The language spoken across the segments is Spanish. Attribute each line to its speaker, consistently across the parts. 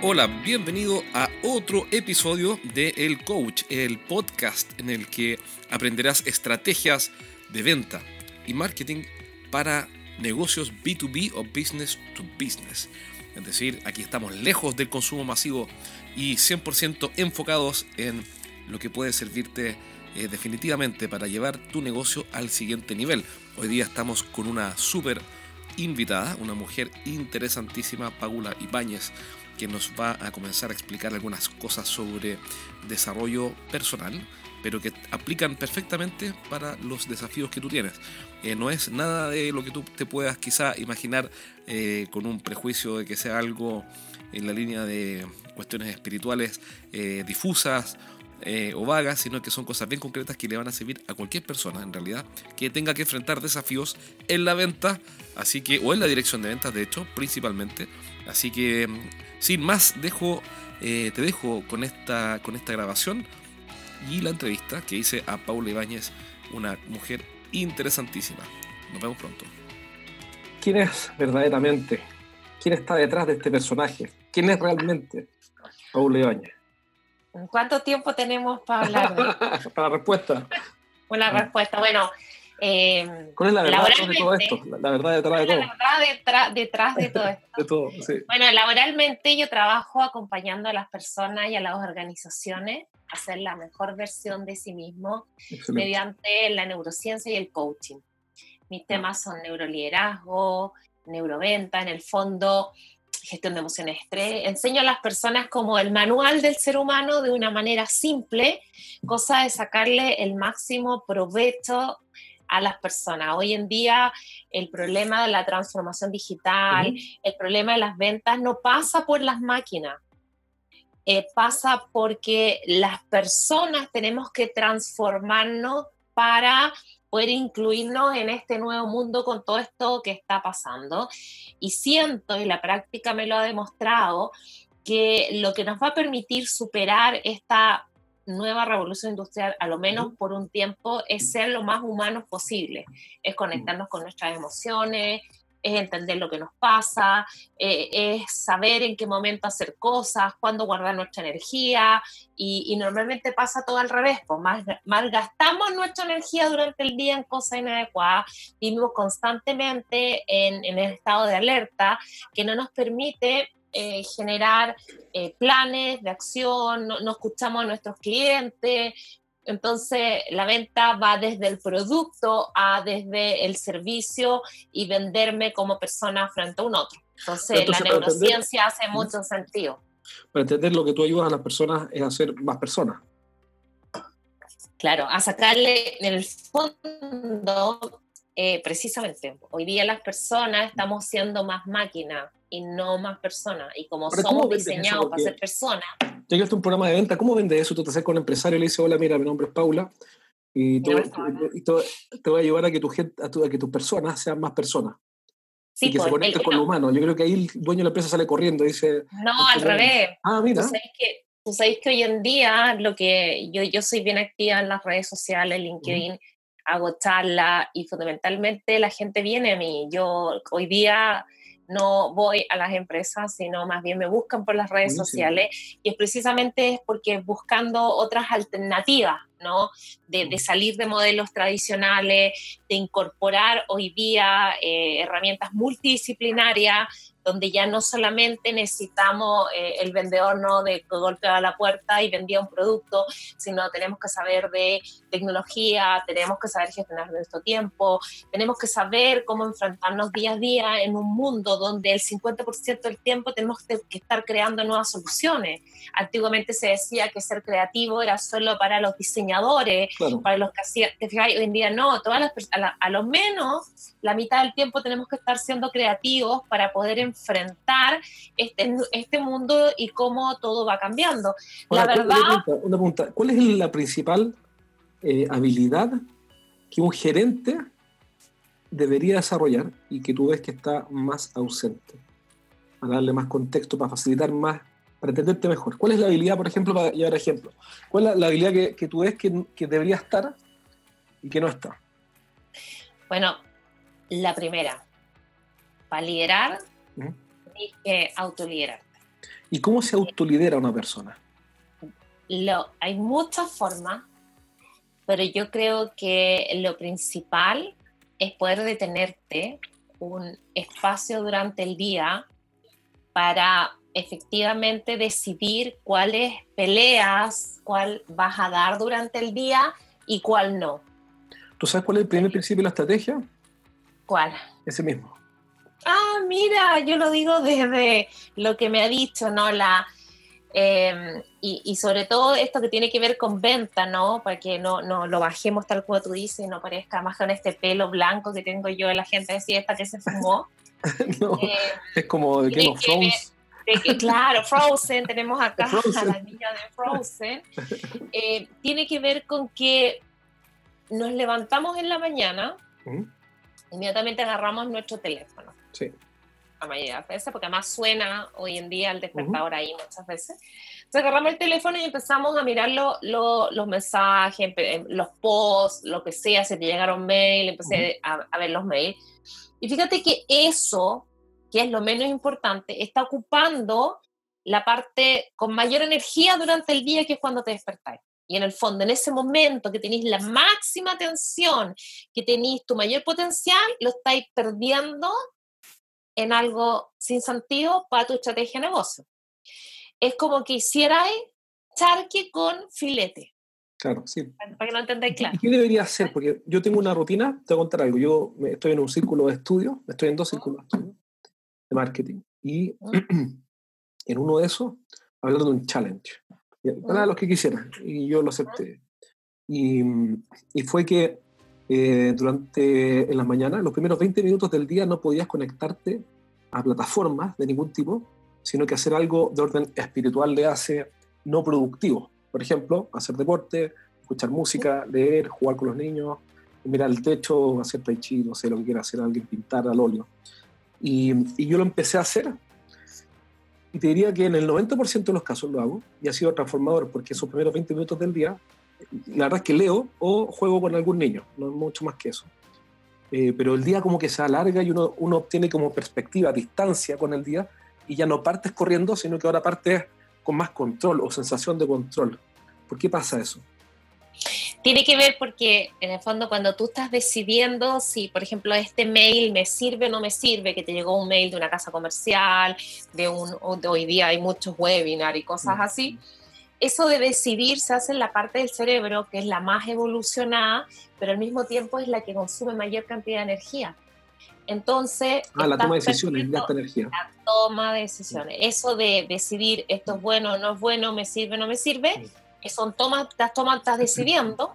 Speaker 1: Hola, bienvenido a otro episodio de El Coach, el podcast en el que aprenderás estrategias de venta y marketing para negocios B2B o business to business. Es decir, aquí estamos lejos del consumo masivo y 100% enfocados en lo que puede servirte eh, definitivamente para llevar tu negocio al siguiente nivel. Hoy día estamos con una súper invitada, una mujer interesantísima, Paula Ibáñez, que nos va a comenzar a explicar algunas cosas sobre desarrollo personal, pero que aplican perfectamente para los desafíos que tú tienes. Eh, no es nada de lo que tú te puedas quizá imaginar eh, con un prejuicio de que sea algo en la línea de cuestiones espirituales eh, difusas o vagas, sino que son cosas bien concretas que le van a servir a cualquier persona en realidad que tenga que enfrentar desafíos en la venta, así que o en la dirección de ventas, de hecho, principalmente. Así que sin más, dejo, eh, te dejo con esta, con esta grabación y la entrevista que hice a Paula Ibáñez, una mujer interesantísima. Nos vemos pronto.
Speaker 2: ¿Quién es verdaderamente? ¿Quién está detrás de este personaje? ¿Quién es realmente Paula Ibáñez?
Speaker 3: ¿Cuánto tiempo tenemos para hablar?
Speaker 2: para la respuesta.
Speaker 3: Una respuesta. Bueno,
Speaker 2: eh, ¿Cuál es la verdad de todo esto? La, verdad detrás de todo.
Speaker 3: La verdad detrás, de todo esto.
Speaker 2: de todo, sí.
Speaker 3: Bueno, laboralmente yo trabajo acompañando a las personas y a las organizaciones a hacer la mejor versión de sí mismo mediante la neurociencia y el coaching. Mis temas son neuroliderazgo, neuroventa, en el fondo gestión de emociones estrés. Enseño a las personas como el manual del ser humano de una manera simple, cosa de sacarle el máximo provecho a las personas. Hoy en día el problema de la transformación digital, el problema de las ventas no pasa por las máquinas, eh, pasa porque las personas tenemos que transformarnos para poder incluirnos en este nuevo mundo con todo esto que está pasando. Y siento, y la práctica me lo ha demostrado, que lo que nos va a permitir superar esta nueva revolución industrial, a lo menos por un tiempo, es ser lo más humanos posible, es conectarnos con nuestras emociones, es entender lo que nos pasa, eh, es saber en qué momento hacer cosas, cuándo guardar nuestra energía y, normalmente pasa todo al revés, pues más, malgastamos nuestra energía durante el día en cosas inadecuadas, vivimos constantemente en, en el estado de alerta que no nos permite eh, generar eh, planes de acción, no, escuchamos a nuestros clientes. Entonces, la venta va desde el producto a desde el servicio y venderme como persona frente a un otro. Entonces, la neurociencia hace mucho sentido.
Speaker 2: Para entender lo que tú ayudas a las personas es hacer más personas.
Speaker 3: Claro, a sacarle en el fondo, eh, precisamente, hoy día las personas estamos siendo más máquinas y no más personas. Y como somos diseñados para ser personas.
Speaker 2: Ya que un programa de venta, ¿cómo vende eso? Tú te acercas a un empresario y le dices, hola, mira, mi nombre es Paula y, te, voy a ayudar a que, tu gente, a, que tus personas sean más personas. Sí, y que se pues, conecten con lo humano. Yo creo que ahí el dueño de la empresa sale corriendo y dice...
Speaker 3: No, al revés.
Speaker 2: Ah, mira.
Speaker 3: Tú sabes que, tú sabes que hoy en día lo que yo, yo soy bien activa en las redes sociales, LinkedIn, hago charlas y fundamentalmente la gente viene a mí. Yo hoy día no voy a las empresas, sino más bien me buscan por las redes sociales y es precisamente es porque buscando otras alternativas, ¿no? De, salir de modelos tradicionales, de incorporar hoy día eh, herramientas multidisciplinarias donde ya no solamente necesitamos eh, el vendedor no de que golpea la puerta y vendía un producto, sino tenemos que saber de tecnología, tenemos que saber gestionar nuestro tiempo, tenemos que saber cómo enfrentarnos día a día en un mundo donde el 50% del tiempo tenemos que estar creando nuevas soluciones. Antiguamente se decía que ser creativo era solo para los diseñadores, para los que hacían, hoy en día no, todas las, a, a lo menos la mitad del tiempo tenemos que estar siendo creativos para poder enfrentar enfrentar este, este mundo y cómo todo va cambiando. la verdad...
Speaker 2: Una pregunta, ¿cuál es la principal eh, habilidad que un gerente debería desarrollar y que tú ves que está más ausente? Para darle más contexto, para facilitar más, para entenderte mejor. ¿Cuál es la habilidad, por ejemplo, para llevar ejemplo? ¿Cuál es la, habilidad que, que, tú ves que, que debería estar y que no está?
Speaker 3: Bueno, la primera, para liderar, y que autoliderarte.
Speaker 2: ¿Y cómo se autolidera una persona?
Speaker 3: Lo, hay muchas formas, pero yo creo que lo principal es poder detenerte un espacio durante el día para efectivamente decidir cuáles peleas, cuál vas a dar durante el día y cuál no.
Speaker 2: ¿Tú sabes cuál es el primer principio de la estrategia?
Speaker 3: ¿Cuál?
Speaker 2: Ese mismo.
Speaker 3: Ah, mira, yo lo digo desde lo que me ha dicho, ¿no? La, em, y, sobre todo esto que tiene que ver con venta, ¿no? Para que no, no lo bajemos tal como tú dices, no parezca más con este pelo blanco que tengo yo, la gente decía esta que se fumó.
Speaker 2: no, eh, es como de Game of Thrones.
Speaker 3: claro, Frozen, tenemos acá a la niña de Frozen. Eh, tiene que ver con que nos levantamos en la mañana, inmediatamente agarramos nuestro teléfono.
Speaker 2: Sí.
Speaker 3: La mayoría de las veces, porque además suena hoy en día el despertador ahí muchas veces. Entonces agarramos el teléfono y empezamos a mirar los mensajes, los posts, lo que sea, si te llegaron mail, empecé a, a ver los mails. Y fíjate que eso, que es lo menos importante, está ocupando la parte con mayor energía durante el día, que es cuando te despertáis. Y en el fondo, en ese momento que tenéis la máxima atención, que tenéis tu mayor potencial, lo estáis perdiendo en algo sin sentido para tu estrategia de negocio. Es como que hicierais charque con filete.
Speaker 2: Claro, sí.
Speaker 3: Para que lo entendáis claro.
Speaker 2: ¿Y qué debería hacer? Porque yo tengo una rutina, te voy a contar algo. Yo estoy en un círculo de estudio, estoy en dos círculos de de marketing. Y en uno de esos, hablando de un challenge para los que quisieran, y yo lo acepté. Y, y fue que eh, durante en las mañanas, los primeros 20 minutos del día, no podías conectarte a plataformas de ningún tipo, sino que hacer algo de orden espiritual le hace no productivo. Por ejemplo, hacer deporte, escuchar música, leer, jugar con los niños, mirar el techo, hacer tai chi, no sé lo que quiera hacer alguien, pintar al óleo. Y, y yo lo empecé a hacer y te diría que en el 90% de los casos lo hago y ha sido transformador porque esos primeros 20 minutos del día, la verdad es que leo o juego con algún niño, no mucho más que eso. Eh, pero el día como que se alarga y uno, uno obtiene como perspectiva, distancia con el día y ya no partes corriendo, sino que ahora partes con más control o sensación de control. ¿Por qué pasa eso?
Speaker 3: Tiene que ver porque en el fondo cuando tú estás decidiendo si, por ejemplo, este mail me sirve o no me sirve, que te llegó un mail de una casa comercial, de un, hoy día hay muchos webinars y cosas así, eso de decidir se hace en la parte del cerebro que es la más evolucionada, pero al mismo tiempo es la que consume mayor cantidad de energía. Entonces,
Speaker 2: ah, la toma de decisiones gasta energía.
Speaker 3: La toma de decisiones. Eso de decidir esto es bueno o no es bueno, me sirve o no me sirve, son tomas, estás, tomando, estás decidiendo,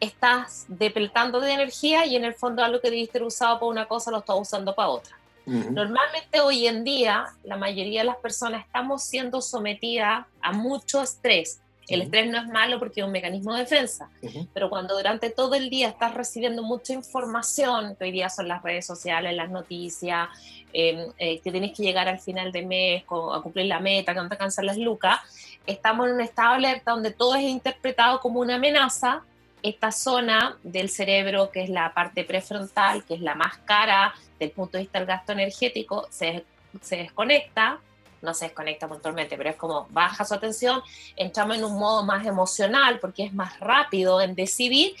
Speaker 3: estás depletando de energía y en el fondo algo que debiste usado para una cosa lo estás usando para otra. Normalmente hoy en día la mayoría de las personas estamos siendo sometidas a mucho estrés. El estrés no es malo porque es un mecanismo de defensa, pero cuando durante todo el día estás recibiendo mucha información, que hoy día son las redes sociales, las noticias, em, eh, que tienes que llegar al final de mes a cumplir la meta, que no te alcanzan las lucas, estamos en un estado alerta donde todo es interpretado como una amenaza. Esta zona del cerebro, que es la parte prefrontal, que es la más cara desde el punto de vista del gasto energético, se, se desconecta, no se desconecta puntualmente, pero es como baja su atención, entramos en un modo más emocional porque es más rápido en decidir,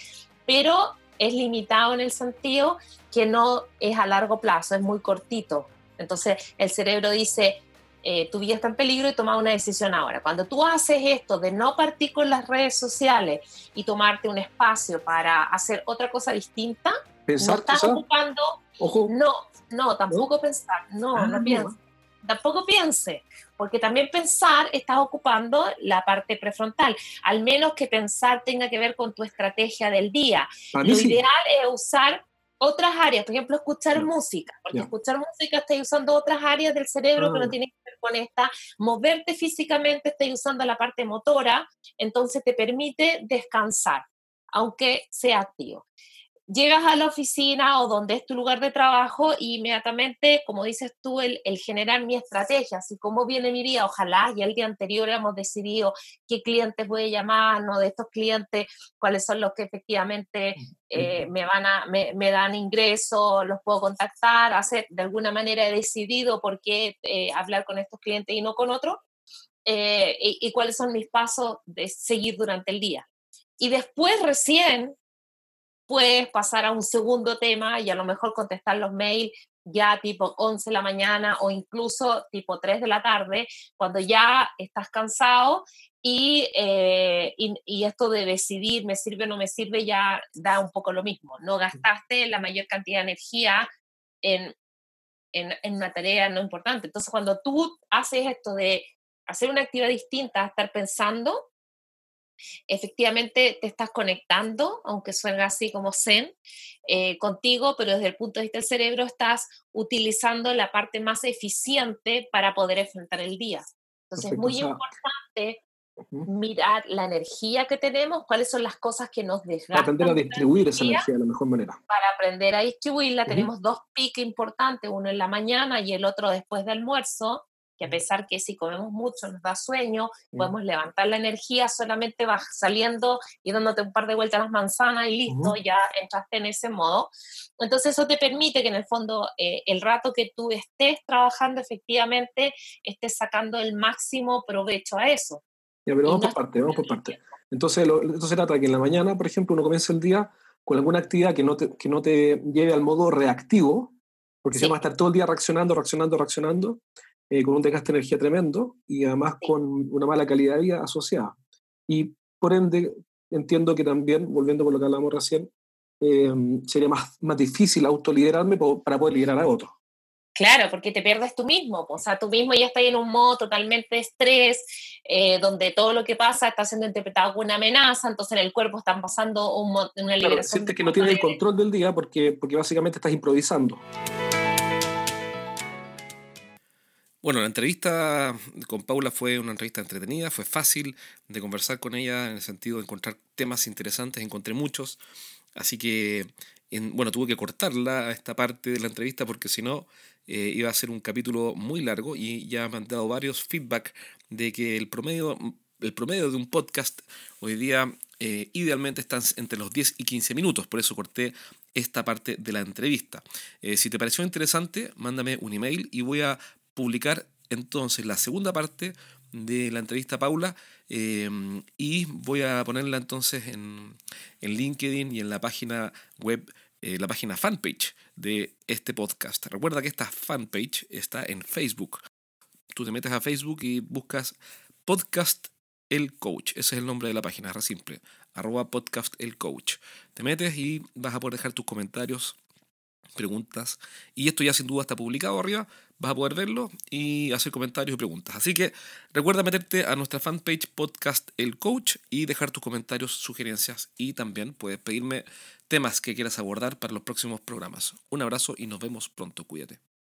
Speaker 3: pero es limitado en el sentido que no es a largo plazo, es muy cortito. Entonces el cerebro dice, eh, tu vida está en peligro y toma una decisión ahora. Cuando tú haces esto de no partir con las redes sociales y tomarte un espacio para hacer otra cosa distinta, no estás ocupando, no, no, tampoco pensar, no, ah, no pienses, tampoco piense, porque también pensar estás ocupando la parte prefrontal, al menos que pensar tenga que ver con tu estrategia del día. Lo ideal es usar otras áreas, por ejemplo, escuchar música, porque escuchar música estás usando otras áreas del cerebro que no ah. tienen que ver con esta, moverte físicamente estás usando la parte motora, entonces te permite descansar, aunque sea activo llegas a la oficina o donde es tu lugar de trabajo y inmediatamente, como dices tú, el, generar mi estrategia, así como viene mi día, ojalá y el día anterior hemos decidido qué clientes voy a llamar, no de estos clientes, cuáles son los que efectivamente eh, me, van a, me, dan ingresos, los puedo contactar, hacer de alguna manera he decidido por qué eh, hablar con estos clientes y no con otros. eh, y, cuáles son mis pasos de seguir durante el día. Y después recién puedes pasar a un segundo tema y a lo mejor contestar los mails ya tipo 11 de la mañana o incluso tipo 3 de la tarde, cuando ya estás cansado eh, y, y, esto de decidir me sirve o no me sirve ya da un poco lo mismo. No gastaste la mayor cantidad de energía en, en, en una tarea no importante. Entonces, cuando tú haces esto de hacer una actividad distinta, estar pensando, efectivamente te estás conectando, aunque suene así como zen, eh, contigo, pero desde el punto de vista del cerebro estás utilizando la parte más eficiente para poder enfrentar el día. Entonces es muy importante mirar la energía que tenemos, cuáles son las cosas que nos desgastan.
Speaker 2: Para aprender a distribuir esa energía de la mejor manera.
Speaker 3: Para aprender a distribuirla tenemos dos picos importantes, uno en la mañana y el otro después del almuerzo a pesar que si comemos mucho nos da sueño, podemos levantar la energía, solamente vas saliendo y dándote un par de vueltas a las manzanas y listo, ya entraste en ese modo. Entonces eso te permite que en el fondo eh, el rato que tú estés trabajando efectivamente estés sacando el máximo provecho a eso.
Speaker 2: Ya, pero vamos por parte, vamos por parte. Entonces, entonces se trata de que en la mañana, por ejemplo, uno comienza el día con alguna actividad que no te, que no te lleve al modo reactivo, porque se va a estar todo el día reaccionando, reaccionando, reaccionando, eh, con un desgaste de energía tremendo y además con una mala calidad de vida asociada. Y por ende, entiendo que también, volviendo con lo que hablamos recién, eh, sería más, más difícil autoliderarme para poder liderar a otros.
Speaker 3: Claro, porque te pierdes tú mismo, o sea, tú mismo ya estás en un modo totalmente de estrés, eh, donde todo lo que pasa está siendo interpretado como una amenaza, entonces en el cuerpo están pasando un, una liberación. Claro,
Speaker 2: sientes que no tienes el control del día porque, porque básicamente estás improvisando.
Speaker 1: Bueno, la entrevista con Paula fue una entrevista entretenida, fue fácil de conversar con ella en el sentido de encontrar temas interesantes, encontré muchos, así que, bueno, tuve que cortarla esta parte de la entrevista porque si no eh, iba a ser un capítulo muy largo y ya me han dado varios feedback de que el promedio, el promedio de un podcast hoy día eh, idealmente están entre los 10 y 15 minutos, por eso corté esta parte de la entrevista. Eh, si te pareció interesante, mándame un email y voy a publicar entonces la segunda parte de la entrevista a Paula em, y voy a ponerla entonces en, en, LinkedIn y en la página web, eh, la página fanpage de este podcast. Recuerda que esta fanpage está en Facebook. Tú te metes a Facebook y buscas podcast el coach. Ese es el nombre de la página, es simple. Arroba podcast el coach. Te metes y vas a poder dejar tus comentarios, preguntas. Y esto ya sin duda está publicado arriba vas a poder verlo y hacer comentarios y preguntas. Así que recuerda meterte a nuestra fanpage podcast El Coach y dejar tus comentarios, sugerencias y también puedes pedirme temas que quieras abordar para los próximos programas. Un abrazo y nos vemos pronto. Cuídate.